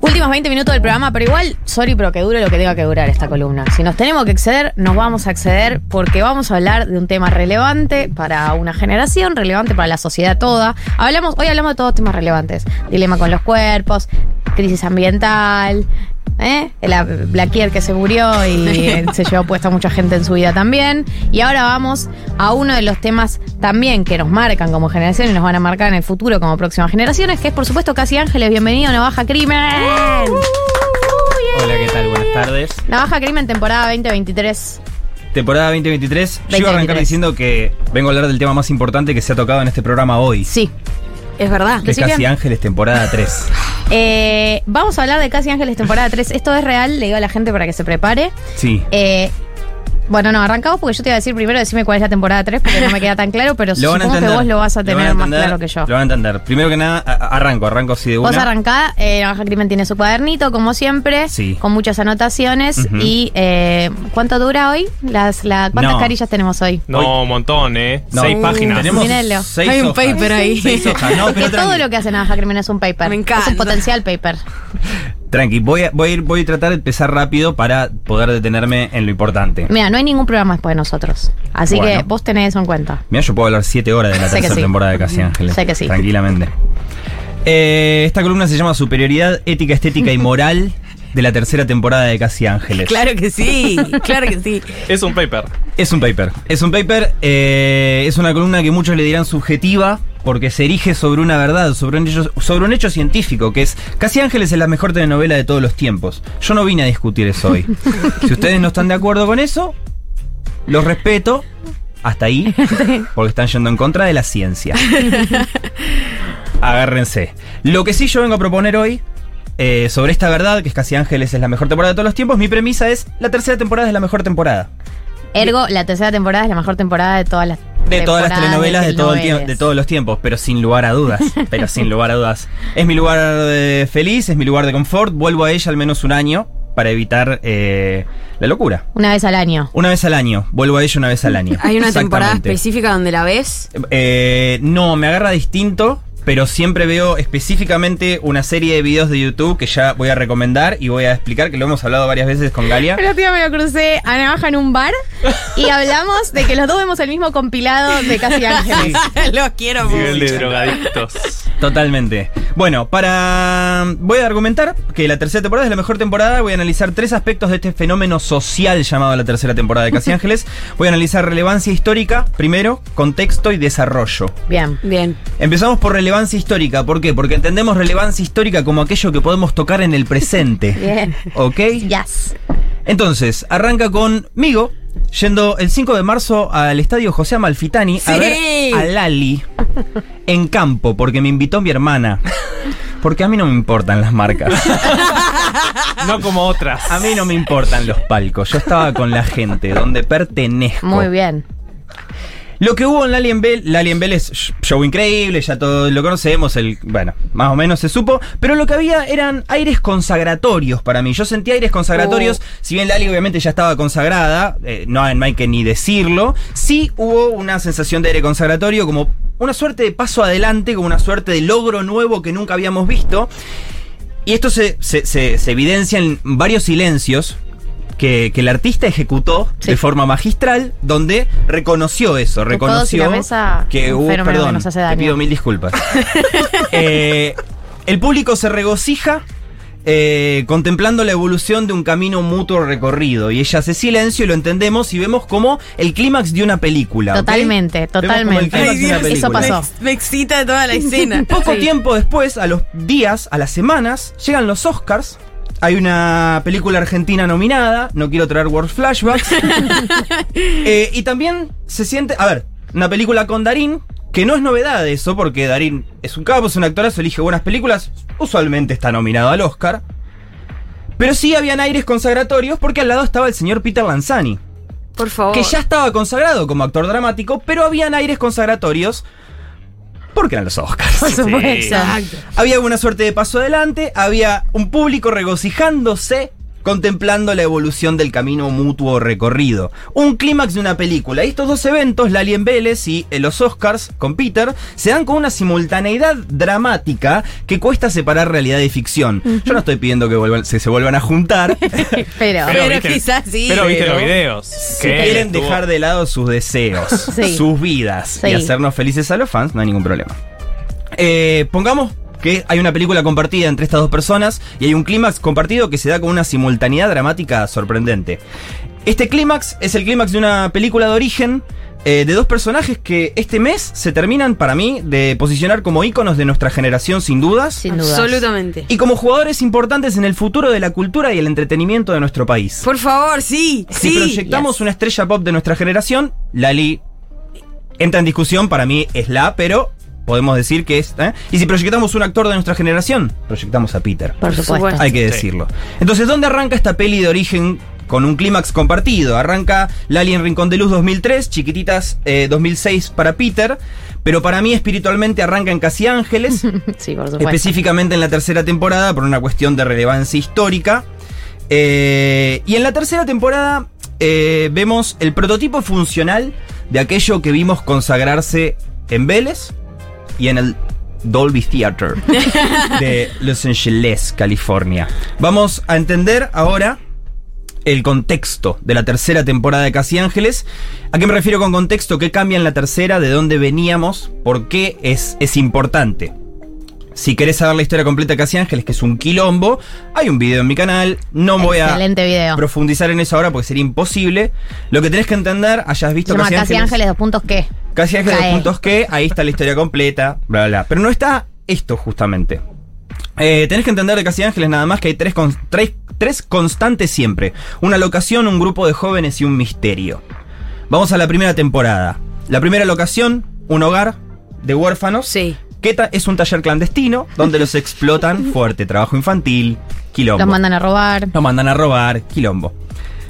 Últimos 20 minutos del programa, pero igual, sorry, pero que dure lo que tenga que durar esta columna. Si nos tenemos que exceder, nos vamos a exceder porque vamos a hablar de un tema relevante para una generación, relevante para la sociedad toda. Hablamos, hoy hablamos de todos temas relevantes. Dilema con los cuerpos, crisis ambiental, ¿eh? la Blackier que se murió y se llevó puesta mucha gente en su vida también. Y ahora vamos a uno de los temas también que nos marcan como generación y nos van a marcar en el futuro como próximas generaciones, que es por supuesto Casi Ángeles. Bienvenido a Navaja Crimen. Hola, ¿qué tal? Buenas tardes. Navaja Crimen, temporada 2023. Temporada 2023. Yo iba a arrancar 2023. diciendo que vengo a hablar del tema más importante que se ha tocado en este programa hoy. Sí. Es verdad. Que? Casi Ángeles, temporada 3. Eh, vamos a hablar de Casi Ángeles, temporada 3. Esto es real, le digo a la gente para que se prepare. Sí. Eh, bueno, no, arrancamos porque yo te iba a decir primero, decime cuál es la temporada 3 porque no me queda tan claro, pero Lo van a supongo que entender. vos lo vas a tener más entender, claro que yo. Lo van a entender. Primero que nada, arranco, arranco así de una. Vos arrancá, eh, Navaja Crimen tiene su cuadernito, como siempre, Sí. con muchas anotaciones. Y eh, ¿cuánto dura hoy? Las, la, ¿Cuántas No. carillas tenemos hoy? No, un montón, ¿eh? No. Seis páginas. Tenemos seis Hay un hojas. paper ahí. Seis hojas. No, Porque pero todo lo que hace Navaja Crimen es un paper. Me Es encanta. un potencial paper. Tranqui, voy a, voy, a ir, voy a tratar de empezar rápido para poder detenerme en lo importante. Mira, no hay ningún programa después de nosotros. Así Bueno. que vos tenés eso en cuenta. Mira, yo puedo hablar 7 horas de la tercera sí. temporada de Casi Ángeles. Sé que sí. Tranquilamente. Eh, esta columna se llama Superioridad Ética, Estética y Moral de la tercera temporada de Casi Ángeles. Claro que sí, claro que sí. Es un paper. Es un paper. Es un paper, eh, es una columna que muchos le dirán subjetiva porque se erige sobre una verdad, sobre un hecho, sobre un hecho científico, que es Casi Ángeles es la mejor telenovela de todos los tiempos. Yo no vine a discutir eso hoy. si ustedes no están de acuerdo con eso, los respeto. Hasta ahí, porque están yendo en contra de la ciencia. Agárrense. Lo que sí yo vengo a proponer hoy, eh, sobre esta verdad, que es Casi Ángeles es la mejor temporada de todos los tiempos, mi premisa es, la tercera temporada es la mejor temporada. Ergo, la tercera temporada es la mejor temporada de todas las De todas las telenovelas de, todo el de todos los tiempos, pero sin lugar a dudas. pero sin lugar a dudas. Es mi lugar de feliz, es mi lugar de confort. Vuelvo a ella al menos un año para evitar eh, la locura. Una vez al año. Una vez al año. Vuelvo a ella una vez al año. Hay una temporada específica donde la ves. Eh, no, me agarra distinto. Pero siempre veo específicamente una serie de videos de YouTube que ya voy a recomendar y voy a explicar, que lo hemos hablado varias veces con Galia. El otro día me lo crucé a Navaja en un bar y hablamos de que los dos vemos el mismo compilado de Casi Ángeles. Los quiero Nivel de mucho. drogadictos. Totalmente. Bueno, para. Voy a argumentar que la tercera temporada es la mejor temporada. Voy a analizar tres aspectos de este fenómeno social llamado la tercera temporada de Casi Ángeles. Voy a analizar relevancia histórica, primero, contexto y desarrollo. Bien. Bien. Empezamos por relevancia histórica. ¿Por qué? Porque entendemos relevancia histórica como aquello que podemos tocar en el presente. Bien. ¿Ok? Yes. Entonces, arranca conmigo yendo el 5 de marzo al estadio José Amalfitani a ver a Lali en campo, porque me invitó mi hermana. Porque a mí no me importan las marcas. No como otras. A mí no me importan los palcos. Yo estaba con la gente, donde pertenezco. Muy bien. Lo que hubo en Lali en Bell, Lali en Bell es sh- show increíble, ya todos lo conocemos, el, bueno, más o menos se supo, pero lo que había eran aires consagratorios para mí. Yo sentía aires consagratorios, si bien Lali obviamente ya estaba consagrada, eh, no hay que ni decirlo, sí hubo una sensación de aire consagratorio como una suerte de paso adelante, como una suerte de logro nuevo que nunca habíamos visto. Y esto se, se- se- se evidencia en varios silencios que, que el artista ejecutó Sí. de forma magistral, donde reconoció eso, reconoció que hubo, fenómeno perdón, que nos hace te daño. pido mil disculpas. Eh, el público se regocija eh, contemplando la evolución de un camino mutuo recorrido y ella hace silencio y lo entendemos y vemos como el clímax de una película. Totalmente, Vemos como el totalmente. Ay, de una Dios, eso pasó. Me, me excita toda la escena. Poco Sí. tiempo después, a los días, a las semanas, llegan los Oscars. Hay una película argentina nominada, no quiero traer World Flashbacks. Eh, y también se siente, a ver, una película con Darín, que no es novedad eso, porque Darín es un capo, es un actorazo, elige buenas películas, usualmente está nominado al Oscar. Pero sí habían aires consagratorios porque al lado estaba el señor Peter Lanzani Por favor. que ya estaba consagrado como actor dramático, pero habían aires consagratorios porque eran los Oscars. Por supuesto. Exacto. Había una suerte de paso adelante, había un público regocijándose contemplando la evolución del camino mutuo recorrido. Un clímax de una película. Y estos dos eventos, Lali en Vélez y eh, los Oscars con Peter, se dan con una simultaneidad dramática que cuesta separar realidad y ficción. Yo no estoy pidiendo que vuelvan- se, se vuelvan a juntar. Pero, Pero viste- quizás sí. Pero viste Pero- los videos. Si que quieren estuvo- dejar de lado sus deseos, Sí. sus vidas y Sí. hacernos felices a los fans, no hay ningún problema. Eh, pongamos que hay una película compartida entre estas dos personas y hay un clímax compartido que se da con una simultaneidad dramática sorprendente. Este clímax es el clímax de una película de origen eh, de dos personajes que este mes se terminan para mí de posicionar como íconos de nuestra generación sin dudas. sin duda. Absolutamente. Y como jugadores importantes en el futuro de la cultura y el entretenimiento de nuestro país. Por favor, sí, Si sí. proyectamos yes. una estrella pop de nuestra generación, Lali entra en discusión, para mí es la, pero podemos decir que es... ¿eh? Y si proyectamos un actor de nuestra generación, proyectamos a Peter. Por supuesto. Hay que Sí. decirlo. Entonces, ¿dónde arranca esta peli de origen con un clímax compartido? Arranca Lali en Rincón de Luz 2003, Chiquititas eh, 2006 para Peter, pero para mí espiritualmente arranca en Casi Ángeles. Sí, por supuesto. específicamente en la tercera temporada por una cuestión de relevancia histórica. Eh, y en la tercera temporada eh, vemos el prototipo funcional de aquello que vimos consagrarse en Vélez y en el Dolby Theater de Los Angeles, California. Vamos a entender ahora el contexto de la tercera temporada de Casi Ángeles. ¿A qué me refiero con contexto? ¿Qué cambia en la tercera? ¿De dónde veníamos? ¿Por qué es, es importante? Si querés saber la historia completa de Casi Ángeles, que es un quilombo, hay un video en mi canal. No voy a video. profundizar en eso ahora porque sería imposible. Lo que tenés que entender, hayas visto Casi Casi Ángeles. Ángeles, dos puntos qué. Casi Ángeles Cae. dos puntos que, ahí está la historia completa, bla, bla, bla. Pero no está esto justamente. Eh, tenés que entender de Casi Ángeles nada más que hay tres, con- tres, tres constantes siempre. Una locación, un grupo de jóvenes y un misterio. Vamos a la primera temporada. La primera locación, un hogar de huérfanos. Sí. Es un taller clandestino donde los explotan fuerte. Trabajo infantil, quilombo. Los mandan a robar. Lo mandan a robar, quilombo.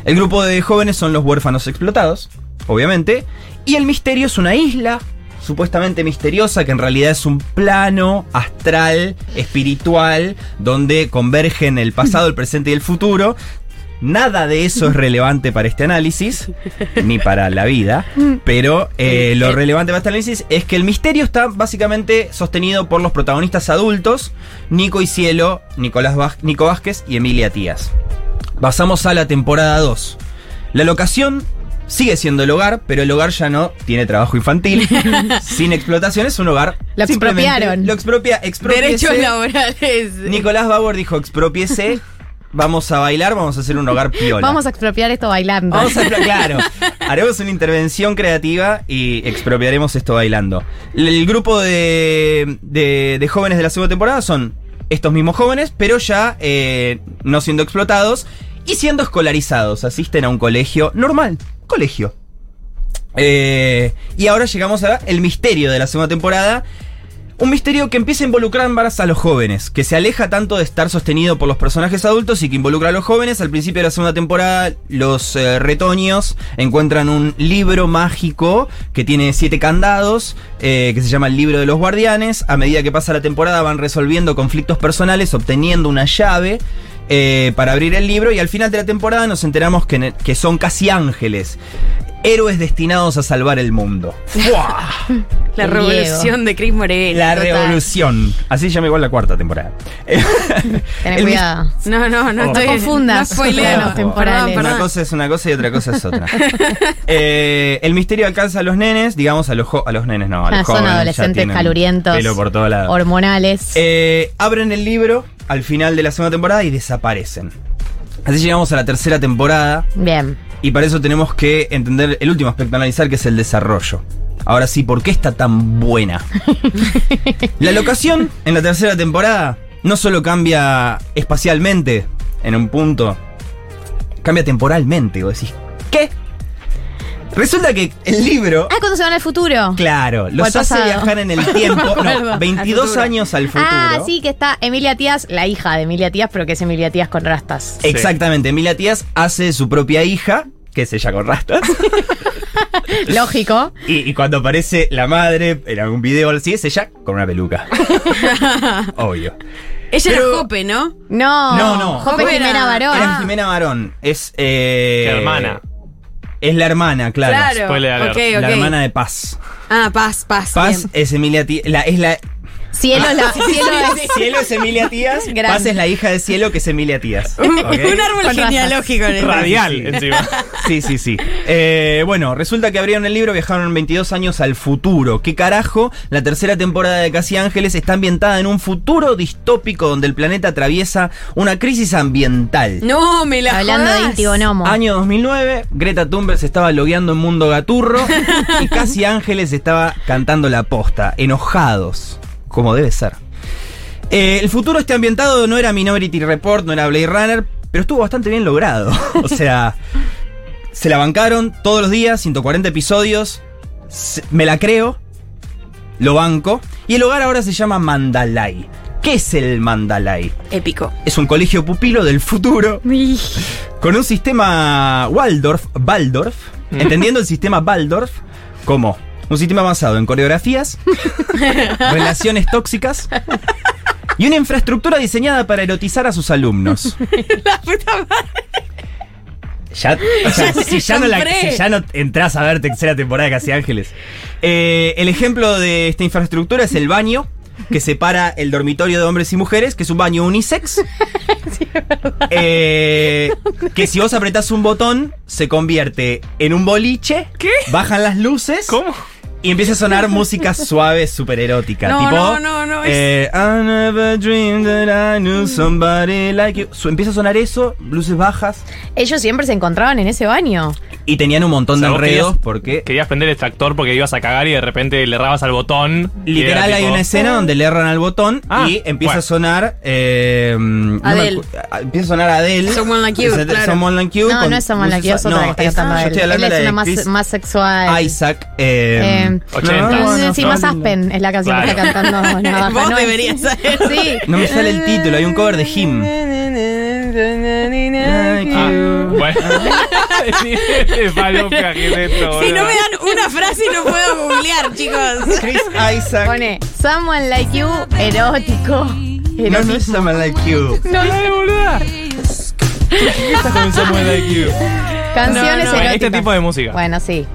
El grupo de jóvenes son los huérfanos explotados, obviamente. Y el misterio es una isla supuestamente misteriosa que en realidad es un plano astral, espiritual, donde convergen el pasado, el presente y el futuro. Nada de eso es relevante para este análisis, ni para la vida, pero eh, lo relevante para este análisis es que el misterio está básicamente sostenido por los protagonistas adultos, Nico y Cielo, Nicolás Vaz- Nico Vázquez y Emilia Tías. Pasamos a la temporada 2. La locación sigue siendo el hogar, pero el hogar ya no tiene trabajo infantil, sin explotación, es un hogar. Lo expropiaron. Lo expropia, expropiese. Derechos laborales. Nicolás Bauer dijo, expropiese, vamos a bailar, vamos a hacer un hogar piola. Vamos a expropiar esto bailando. Vamos a claro. Haremos una intervención creativa y expropiaremos esto bailando. El grupo de, de- de jóvenes de la segunda temporada son estos mismos jóvenes, pero ya eh, no siendo explotados y siendo escolarizados. Asisten a un colegio normal. Colegio. Eh, y ahora llegamos a el misterio de la segunda temporada. Un misterio que empieza a involucrar más a los jóvenes, que se aleja tanto de estar sostenido por los personajes adultos y que involucra a los jóvenes. Al principio de la segunda temporada, los eh, retoños encuentran un libro mágico que tiene siete candados, eh, que se llama el libro de los guardianes. A medida que pasa la temporada van resolviendo conflictos personales, obteniendo una llave. eh, para abrir el libro y al final de la temporada nos enteramos que, son casi ángeles, héroes destinados a salvar el mundo. ¡Fua! La revolución de Cris Morena. La total. revolución. Así se llama igual la cuarta temporada. Ten El cuidado. No, no, no Oh. estoy. No confundas No temporales. Perdón, Una cosa es una cosa y otra cosa es otra. Eh, el misterio alcanza a los nenes, digamos a los, jo- a los nenes, no, a los Ah, son jóvenes. ya adolescentes calurientos. Pelo por todos lados. Hormonales. Eh, abren el libro al final de la segunda temporada y desaparecen. Así llegamos a la tercera temporada Bien. Y para eso tenemos que entender el último aspecto a analizar que es el desarrollo. Ahora sí, ¿por qué está tan buena? la locación en la tercera temporada no solo cambia espacialmente en un punto, cambia temporalmente. Vos decís, ¿qué? Resulta que el libro, Ah, ¿cuándo se van al futuro? claro, los hace pasado. viajar en el tiempo. No, Al 22 futuro. años al futuro. Ah, sí, que está Emilia Tías, la hija de Emilia Tías, pero que es Emilia Tías con rastas. Sí. Exactamente, Emilia Tías hace su propia hija, que es ella con rastas. Lógico. Y, y cuando aparece la madre en algún video así, es ella con una peluca. Obvio. Ella Pero- era Jope, ¿no? No, No, no. Jope ¿Cómo era? Jimena Barón. Era Jimena Barón. Es. Eh, ¿Qué hermana? Es la hermana, claro. Claro. Spoiler alert. Ok, ok. La hermana de Paz. Ah, paz, paz. Paz bien. es Emilia Tías. La, es la. Cielo, la, cielo es. Cielo es Emilia Tías. Gran. Paz es la hija de Cielo, que es Emilia Tías. Un, ¿Ok? un árbol Con genealógico en el Radial, Sí, sí. encima. Sí, sí, sí. Eh, bueno, resulta que abrieron el libro, viajaron 22 años al futuro. ¿Qué carajo? La tercera temporada de Casi Ángeles está ambientada en un futuro distópico donde el planeta atraviesa una crisis ambiental. No, me la Hablando de jodas. Inti Bonomo. Año 2009, Greta Thunberg se estaba logueando en Mundo Gaturro y Casi Ángeles estaba cantando la posta, enojados, como debe ser. Eh, el futuro este ambientado no era Minority Report, no era Blade Runner, pero estuvo bastante bien logrado. o sea, se la bancaron todos los días, 140 episodios, se- me la creo, lo banco, y el hogar ahora se llama Mandalay. ¿Qué es el Mandalay? Épico. Es un colegio pupilo del futuro con un sistema Waldorf, Waldorf, entendiendo el sistema Waldorf como un sistema basado en coreografías, relaciones tóxicas y una infraestructura diseñada para erotizar a sus alumnos. La puta madre. Ya, o sea, si, ya no la- Compré. si ya no entras a ver tercera temporada de Casi Ángeles. Eh, el ejemplo de esta infraestructura es el baño que separa el dormitorio de hombres y mujeres, que es un baño unisex. Eh, que si vos apretás un botón, se convierte en un boliche. ¿Qué? Bajan las luces. ¿Cómo? Y empieza a sonar música suave, súper erótica. No, tipo, no, no, no, es- eh, I never dreamed that I knew somebody like you. Empieza a sonar eso, luces bajas. Ellos siempre se encontraban en ese baño. Y tenían un montón O sea, de enredos querías- porque. Querías prender el extractor porque ibas a cagar y de repente le errabas al botón. Literal era hay tipo- una escena donde le erran al botón Ah, y empieza bueno. a sonar. eh, no me Adele. acu- a- empieza a sonar Adele. Someone Like You, claro. Someone Like You. No, con no es Someone Like You, es otra no, que está es- cantando yo él. estoy Él hablando es de una más, más sexual. Isaac. eh, Eh, 80. no, no, sí, no, más no, Aspen es la canción que Claro. está cantando Navaja, Vos ¿no? deberías saber. Sí. No me sale el título, hay un cover de Him. Ah, bueno. Es falopia, ¿qué es esto, Si no me dan una frase no puedo googlear, chicos. Chris Isaac. Pone Someone Like You, erótico. No, no es Erotismo. Someone Like You. No, no, boluda. ¿Qué estás con Someone Like You? Canciones No, no, eróticas. este tipo de música. Bueno, sí.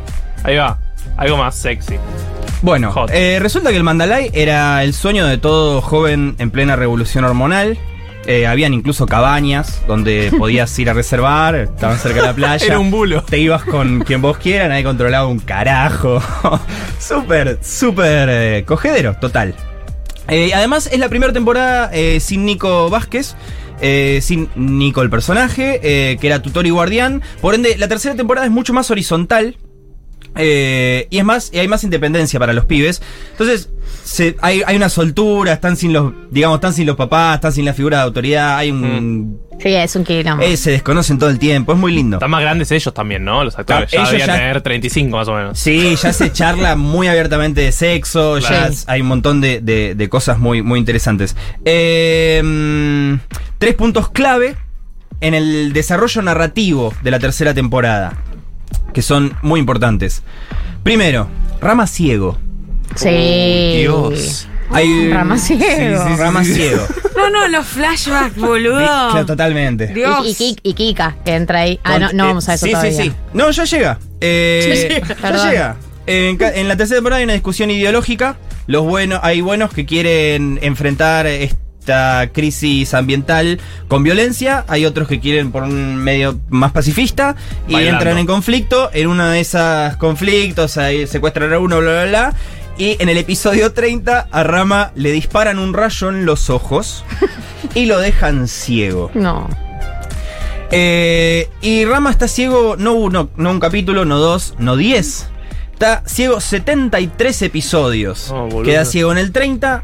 Ahí va. Algo más sexy. Bueno, eh, resulta que el Mandalay era el sueño de todo joven en plena revolución hormonal. Eh, habían incluso cabañas donde podías ir a reservar, estaban cerca de la playa. Era un bulo. Te ibas con quien vos quieras, nadie controlaba un carajo. súper, súper eh, cogedero, total. Eh, además es la primera temporada sin Nico Vázquez. sin Nico el personaje, que era tutor y guardián. Por ende, la tercera temporada es mucho más horizontal. Eh, y es más, y hay más independencia para los pibes. Entonces, se- hay, hay una soltura, están sin los, digamos, están sin los papás, están sin la figura de autoridad, hay un. Sí, es un quilombo. eh, se desconocen todo el tiempo, es muy lindo. Están más grandes ellos también, ¿no? Los actores. Ya ellos debían ya- tener 35 más o menos. Sí, ya se charla muy abiertamente de sexo, ya Claro. hay un montón de, de- de cosas muy, muy interesantes. Eh, mm, tres puntos clave en el desarrollo narrativo de la tercera temporada, que son muy importantes. Primero, Rama Ciego. Sí. Dios. Hay, Rama Ciego. Rama Ciego. No, no, los flashbacks, boludo. Claro, totalmente. Dios. Y, y, y Kika, que entra ahí. Ah, no, no Eh, vamos a eso sí, todavía. Sí, sí, No, ya llega. Eh, Ya ya llega. En, la tercera temporada hay una discusión ideológica. Los buenos, hay buenos que quieren enfrentar esta crisis ambiental con violencia. Hay otros que quieren por un medio más pacifista y Bailando. entran en conflicto. En uno de esos conflictos ahí secuestran a uno, bla, bla, bla. Y en el episodio 30 a Rama le disparan un rayo en los ojos y lo dejan ciego. No. Eh, y Rama está ciego, no uno, no un capítulo, no dos, no diez. Está ciego 73 episodios. Oh. Queda ciego en el 30,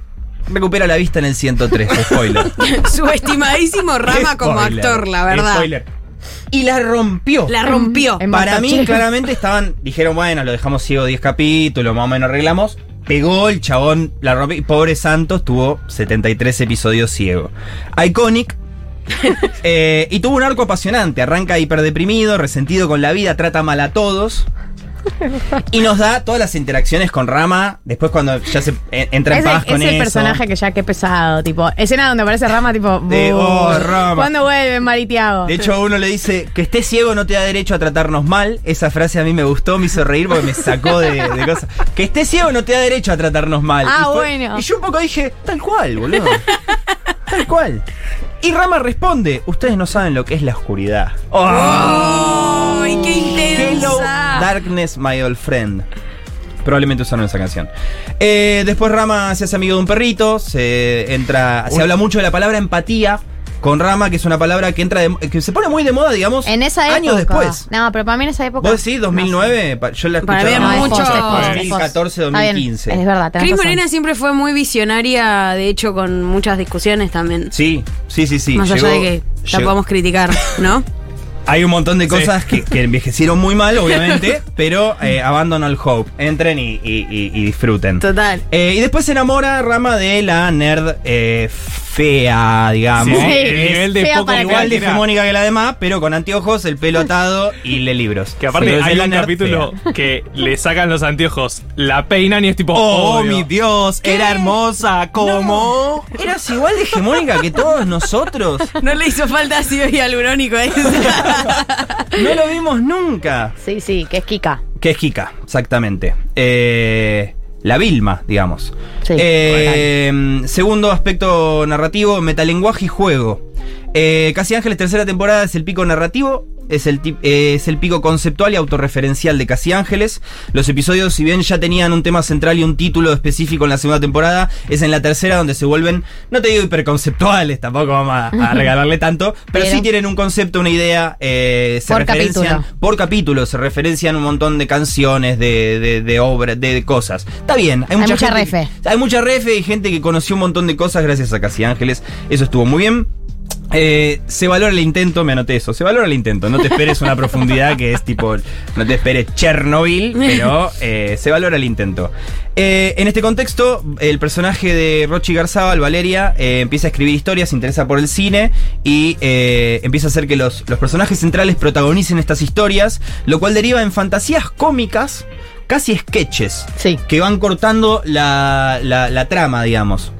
recupera la vista en el 103. Spoiler. Subestimadísimo Rama como Spoiler. actor, la verdad. Spoiler. Y la rompió. La rompió. En Para mí, claramente estaban. Dijeron, bueno, lo dejamos ciego 10 capítulos, más o menos arreglamos. Pegó el chabón, la rompió. Y pobre Santos tuvo 73 episodios ciego. Iconic. eh, y tuvo un arco apasionante. Arranca hiperdeprimido, resentido con la vida, trata mal a todos. Y nos da todas las interacciones con Rama. Después, cuando ya se eh, entra en Es el, paz con es el eso. personaje que ya que pesado, tipo, escena donde aparece Rama, tipo, De, "Buh, oh, Rama". ¿cuándo vuelve Maritiago? De hecho, uno le dice que esté ciego no te da derecho a tratarnos mal. Esa frase a mí me gustó, me hizo reír porque me sacó de, de cosas. Que esté ciego no te da derecho a tratarnos mal. Ah, y, fue- bueno. y yo un poco dije, tal cual, boludo. tal cual. Y Rama responde, ustedes no saben lo que es la oscuridad. Oh. ¡Ay, qué! Darkness, my old friend. Probablemente usaron esa canción. Eh, después Rama se hace amigo de un perrito. Se entra. Se habla mucho de la palabra empatía con Rama, que es una palabra que entra de- que se pone muy de moda, digamos, En esa época. años después. No, pero para mí en esa época. ¿Vos decís 2009? Pa- Yo la Para escuchaba mí No, mucho- post. 2014, Está bien, 2015. Es verdad, Cris. Morena siempre fue muy visionaria, de hecho, con muchas discusiones también. Sí, sí, sí, sí. Más allá de que la llegó- podamos criticar, ¿no? Hay un montón de Sí. cosas que, que envejecieron muy mal, obviamente, pero eh, abandon all hope. Entren y, y- y- y disfruten. Total. Eh, y después se enamora Rama de la nerd eh, fea, digamos. Sí, el nivel de fea poco para Igual de hegemónica que la demás, pero con anteojos, el pelo atado y lee libros. Que aparte Pero hay un nerd capítulo fea. que le sacan los anteojos, la peinan y es tipo, Oh, mi Dios, era hermosa, ¿cómo? Eras igual de hegemónica que todos nosotros. No le hizo falta ácido hialurónico a ese. No lo vimos nunca. Sí, sí, que es Kika. Que es Kika, exactamente. Eh, la Vilma, digamos. Sí, Eh, segundo aspecto narrativo, metalenguaje y juego. Eh, Casi Ángeles, tercera temporada, es el pico narrativo. Es el, eh, es el pico conceptual y autorreferencial de Casi Ángeles. Los episodios, si bien ya tenían un tema central y un título específico en la segunda temporada, es en la tercera donde se vuelven, no te digo hiperconceptuales, tampoco vamos a, a regalarle tanto, pero, Pero- sí tienen un concepto, una idea, eh, se Por referencian capítulo. por capítulo, se referencian un montón de canciones, de, de, de obras, de, de cosas. Está bien, hay mucha, mucha gente refe. hay mucha refe y gente que conoció un montón de cosas gracias a Casi Ángeles. Eso estuvo muy bien. Eh, se valora el intento, me anoté eso. Se valora el intento. No te esperes una profundidad que es tipo. No te esperes Chernobyl, pero eh, se valora el intento. Eh, en este contexto, el personaje de Rochi Garzabal, Valeria, empieza a escribir historias, se interesa por el cine y empieza a hacer que los, los personajes centrales protagonicen estas historias, lo cual deriva en fantasías cómicas, casi sketches, Sí. que van cortando la, la- la trama, digamos.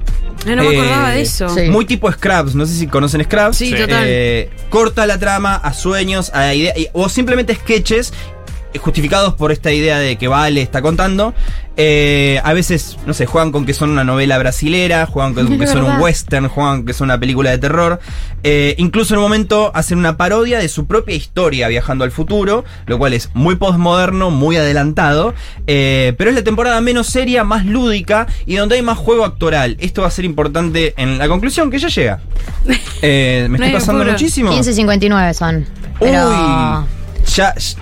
No, no me Eh, acordaba de eso. sí. Muy tipo Scraps, no sé si conocen Scraps. Sí, Sí. total. Eh, corta la trama a sueños, a ideas, o simplemente sketches eh, justificados por esta idea de que Vale está contando. Eh, a veces, no sé, juegan con que son una novela brasilera, juegan con que son un western, juegan que son una película de terror. Eh, incluso en un momento hacen una parodia de su propia historia viajando al futuro, lo cual es muy postmoderno, muy adelantado. Eh, pero es la temporada menos seria, más lúdica y donde hay más juego actoral. Esto va a ser importante en la conclusión que ya llega. Eh, me No estoy pasando muchísimo. 15.59 son. Pero. Uy, ya, ya-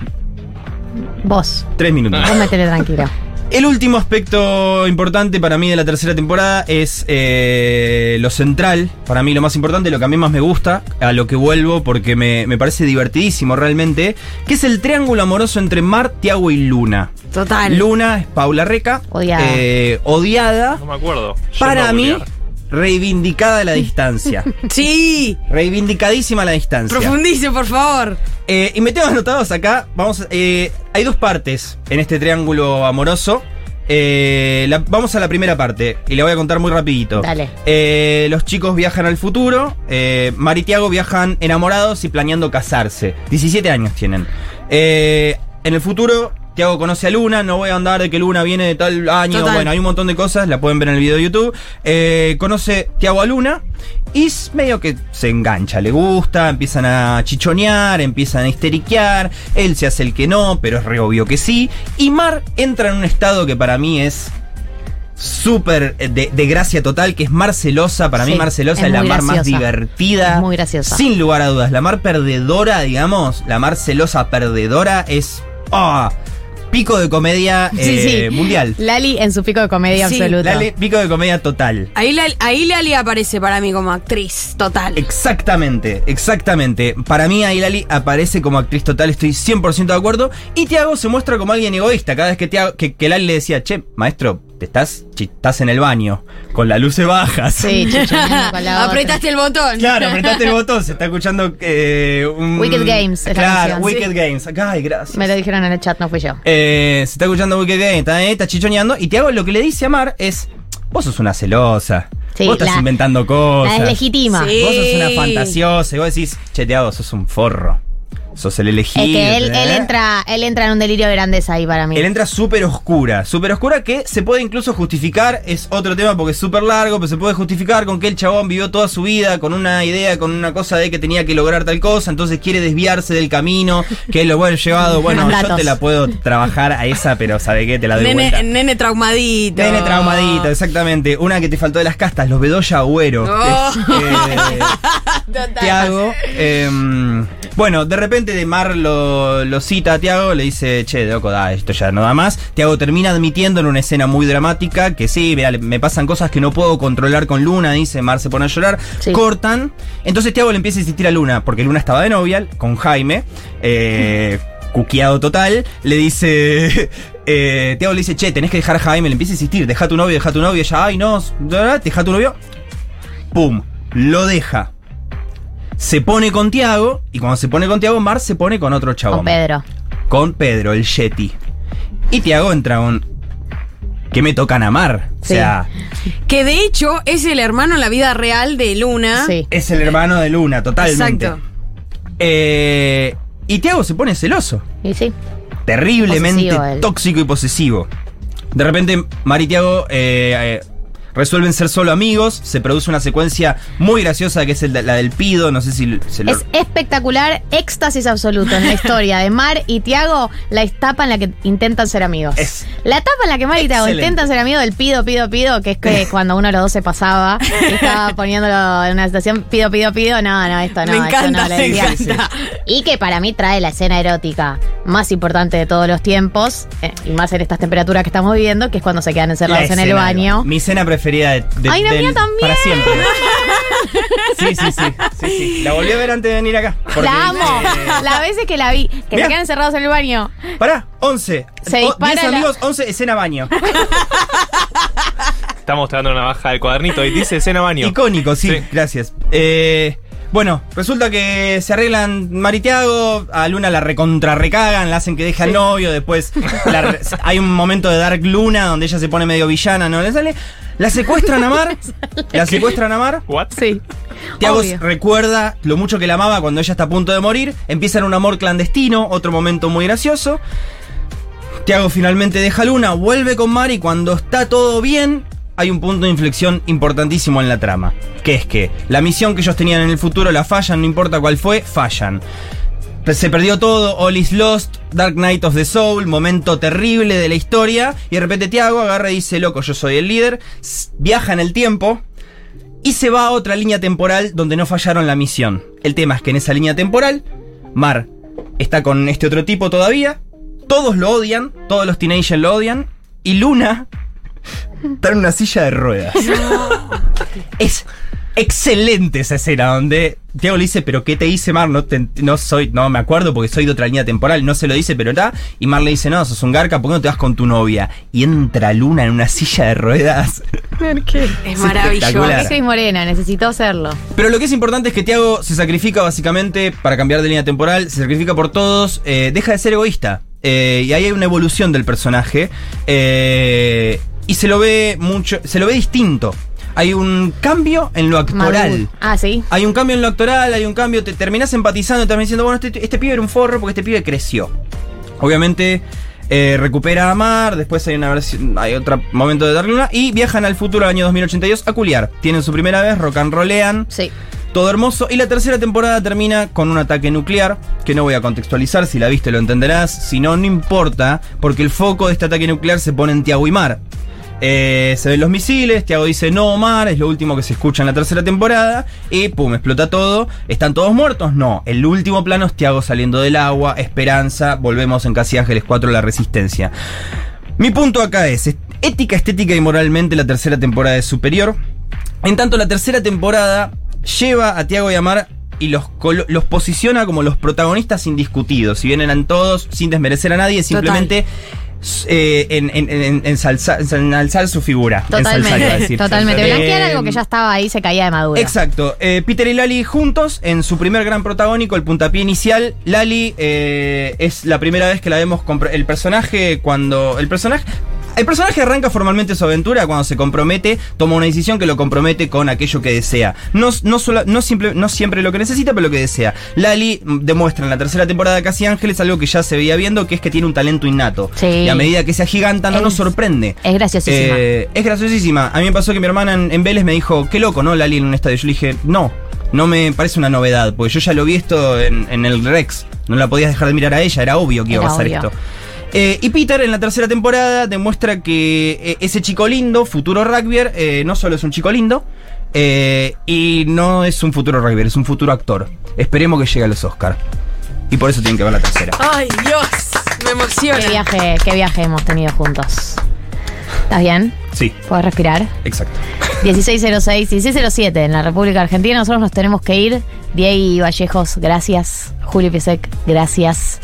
Vos. tres minutos. Vos metele tranquilo. El último aspecto importante para mí de la tercera temporada es eh, lo central. Para mí lo más importante, lo que a mí más me gusta, a lo que vuelvo porque me, me parece divertidísimo realmente, que es el triángulo amoroso entre Mar, Tiago y Luna. Total. Luna es Paula Reca, Odiada. eh, odiada, No me acuerdo. para mí. Reivindicada la distancia. Sí. Reivindicadísima la distancia. Profundice, por favor. Eh, y me tengo anotados acá. Vamos, eh, hay dos partes en este triángulo amoroso. Eh, la- vamos a la primera parte y la voy a contar muy rapidito. Dale. Eh, los chicos viajan al futuro. Eh, Mar y Tiago viajan enamorados y planeando casarse. 17 años tienen. En el futuro, Tiago conoce a Luna. No voy a andar de que Luna viene de tal año. Total. Bueno, hay un montón de cosas. La pueden ver en el video de YouTube. Eh, conoce Tiago a Luna. Y es medio que se engancha, le gusta, empiezan a chichonear, empiezan a histeriquear, él se hace el que no, pero es re obvio que sí. Y Mar entra en un estado que para mí es súper eh, de, de gracia total, que es Mar celosa. Para mí Sí, Mar celosa es es, la Mar más divertida. Es muy graciosa. Sin lugar a dudas. La Mar perdedora, digamos, la Mar celosa perdedora es... ¡ah! Pico de comedia eh, sí. mundial. Lali en su pico de comedia Sí, absoluta. Pico de comedia total. Ahí, la, ahí Lali aparece para mí como actriz, total. Exactamente, exactamente. Para mí ahí Lali aparece como actriz total, estoy 100% de acuerdo. Y Tiago se muestra como alguien egoísta. Cada vez que, Tiago, que, que Lali le decía, che, maestro, te estás, estás en el baño, con las luces bajas. Sí, con la. Apretaste el botón. Claro, apretaste el botón, se está escuchando eh, un... Wicked Games es la Claro, canción, Wicked sí. Games. Ay, gracias. Me lo dijeron en el chat, no fui yo. Eh, se está escuchando Wicked Games, está, eh, está chichoneando. Y Tiago lo que le dice a Mar es: Vos sos una celosa. Sí, vos estás la- inventando cosas. La deslegitima. Sí. Vos sos una fantasiosa. Y vos decís: Che, Tiago, sos un forro. Sos el elegido. Es que él, ¿eh? él entra, él entra en un delirio de grandeza ahí para mí. Él entra súper oscura, súper oscura que se puede incluso justificar, es otro tema porque es súper largo, pero se puede justificar con que el chabón vivió toda su vida con una idea, con una cosa de que tenía que lograr tal cosa, entonces quiere desviarse del camino, que es lo bueno llevado, bueno, yo te la puedo trabajar a esa, pero ¿sabe qué? Te la doy Nene, vuelta. nene traumadito. Nene traumadito, exactamente. Una que te faltó de las castas, los Bedoya Agüero. Oh. eh, Total. Tiago. em, bueno, de repente de Mar lo, lo cita a Tiago, le dice, che, loco, da, esto ya no da más. Tiago termina admitiendo en una escena muy dramática que sí, me pasan cosas que no puedo controlar con Luna, dice, Mar se pone a llorar. Sí. Cortan. Entonces Tiago le empieza a insistir a Luna, porque Luna estaba de novia con Jaime. Eh, cuqueado total, le dice. Eh, Tiago le dice, che, tenés que dejar a Jaime, le empieza a insistir, deja tu novio, deja tu novio, ya, ay, no, deja tu novio. Pum, lo deja. Se pone con Tiago, y cuando se pone con Tiago, Mar se pone con otro chabón. Con Pedro. Con Pedro, el Yeti. Y Tiago entra con. Que me tocan a Mar. O Sí. sea, Que de hecho es el hermano en la vida real de Luna. Sí. es el hermano de Luna, totalmente. Exacto. Eh, y Tiago se pone celoso. Y sí. terriblemente Posesivo tóxico y posesivo. De repente, Mar y Tiago eh, eh, resuelven ser solo amigos. Se produce una secuencia muy graciosa que es el de- la del Pido. No sé si se lo. Es espectacular, éxtasis absoluto en la historia de Mar y Tiago, la etapa en la que intentan ser amigos. Es la etapa en la que Mar y Tiago intentan ser amigos del pido, pido, pido, que es que cuando uno de los dos se pasaba y estaba poniéndolo en una situación, pido, pido, pido, no, no, esto no, Me esto encanta, no, la me encanta. Y que para mí trae la escena erótica más importante de todos los tiempos, eh, y más en estas temperaturas que estamos viviendo, que es cuando se quedan encerrados en el baño. Mi escena preferida de, de- Ay, la del- mía también. Para siempre. Sí, sí, sí, sí, sí. La volví a ver antes de venir acá. porque, La amo. eh, Las veces que la vi, que Mirá. se quedan encerrados en el baño. Pará, 11. Se O- dispara 10 la- amigos, 11, escena baño. Está mostrando una baja del cuadernito y dice escena baño. Icónico, sí, Sí. gracias. Eh, bueno, resulta que se arreglan Maritiago, a Luna la recontra recagan, la hacen que deje al novio, después la re- hay un momento de Dark Luna donde ella se pone medio villana, no le sale. La secuestran a Mar, la secuestran a Mar. ¿What? Sí. Tiago recuerda lo mucho que la amaba cuando ella está a punto de morir. Empiezan un amor clandestino, otro momento muy gracioso. Tiago finalmente deja Luna, vuelve con Mar y cuando está todo bien, hay un punto de inflexión importantísimo en la trama. Que es que la misión que ellos tenían en el futuro la fallan, no importa cuál fue, fallan. Se perdió todo, All is Lost, Dark Knight of the Soul, momento terrible de la historia. Y de repente Tiago agarra y dice, loco, yo soy el líder. Viaja en el tiempo, y se va a otra línea temporal donde no fallaron la misión. El tema es que en esa línea temporal, Mar está con este otro tipo todavía. Todos lo odian, todos los teenagers lo odian. Y Luna está en una silla de ruedas. es excelente esa escena donde Tiago le dice, pero ¿qué te hice Mar? No, te- no soy, no me acuerdo porque soy de otra línea temporal, no se lo dice, pero está. Y Mar le dice, no, sos un garca, ¿por qué no te vas con tu novia? Y entra Luna en una silla de ruedas. Es maravilloso. Es Cris Morena, necesitó hacerlo. Pero lo que es importante es que Tiago se sacrifica básicamente para cambiar de línea temporal, se sacrifica por todos, eh, deja de ser egoísta. Eh, y ahí hay una evolución del personaje. eh, y se lo ve mucho, se lo ve distinto. Hay un cambio en lo actoral. Maduro. Ah, sí. Hay un cambio en lo actoral, hay un cambio, te terminas empatizando, te terminas diciendo, bueno, este, este pibe era un forro porque este pibe creció. Obviamente eh, recupera a Mar, después hay una versión, hay otro momento de Dark Luna y viajan al futuro año 2082 a culiar. Tienen su primera vez, rock and rollean, Sí. todo hermoso. Y la tercera temporada termina con un ataque nuclear, que no voy a contextualizar, si la viste lo entenderás, si no, no importa, porque el foco de este ataque nuclear se pone en Tiago y Mar. Eh, se ven los misiles, Tiago dice no Mar, es lo último que se escucha en la tercera temporada, y pum, explota todo. ¿Están todos muertos? No, el último plano es Tiago saliendo del agua, esperanza, volvemos en Casi Ángeles 4, la resistencia. Mi punto acá es, ética, estética y moralmente la tercera temporada es superior. En tanto, la tercera temporada lleva a Tiago y a Mar y los, los posiciona como los protagonistas indiscutidos. Si bien eran todos, sin desmerecer a nadie, simplemente eh, en, en, en- ensalza- en alzar su figura. Ensalzar, iba a Totalmente. decir. Totalmente. Eh, Blanquear algo que ya estaba ahí, se caía de madura. Exacto. Eh, Peter y Lali juntos en su primer gran protagónico, el puntapié inicial. Lali eh, es la primera vez que la vemos. compro- El personaje, cuando. El personaje. El personaje arranca formalmente su aventura cuando se compromete, toma una decisión que lo compromete con aquello que desea. No, no, sola- no, simple- no siempre lo que necesita, pero lo que desea. Lali demuestra en la tercera temporada de Casi Ángeles algo que ya se veía viendo, que es que tiene un talento innato. Sí. Y a medida que se agiganta, no Es- nos sorprende. es graciosísima. Eh, es graciosísima. A mí me pasó que mi hermana en, en Vélez me dijo, qué loco, ¿no? Lali en un estadio. Yo le dije, no, no me parece una novedad, porque yo ya lo vi esto en, en el Rex. No la podías dejar de mirar a ella, era obvio que iba a pasar obvio. esto. Eh, y Peter en la tercera temporada demuestra que eh, ese chico lindo, futuro rugbyer, eh, no solo es un chico lindo, eh, y no es un futuro rugbyer, es un futuro actor. Esperemos que llegue a los Oscars. Y por eso tienen que ver la tercera. Ay, Dios, me emociona. Qué viaje, qué viaje hemos tenido juntos. ¿Estás bien? Sí, ¿Puedes respirar? exacto. 1606, 1607 en la República Argentina. Nosotros nos tenemos que ir. Diego Vallejos, gracias. Julio Piesek, gracias.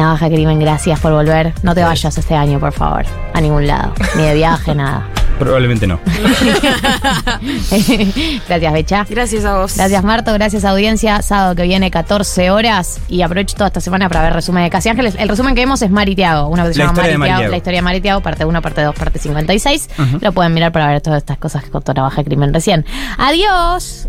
Navaja Crimen, gracias por volver. No te vayas este año, por favor, a ningún lado. Ni de viaje, nada. Probablemente no. gracias, Becha. Gracias a vos. Gracias, Marto. Gracias, audiencia. Sábado que viene, 14 horas. Y aprovecho toda esta semana para ver resumen de Casi Ángeles. El resumen que vemos es Mari Tiago. Una que se La llama historia de Mari Mari Tiago. Tiago. La historia de Mari Tiago, parte 1, parte 2, parte 56. Lo pueden mirar para ver todas estas cosas que contó Navaja Crimen recién. Adiós.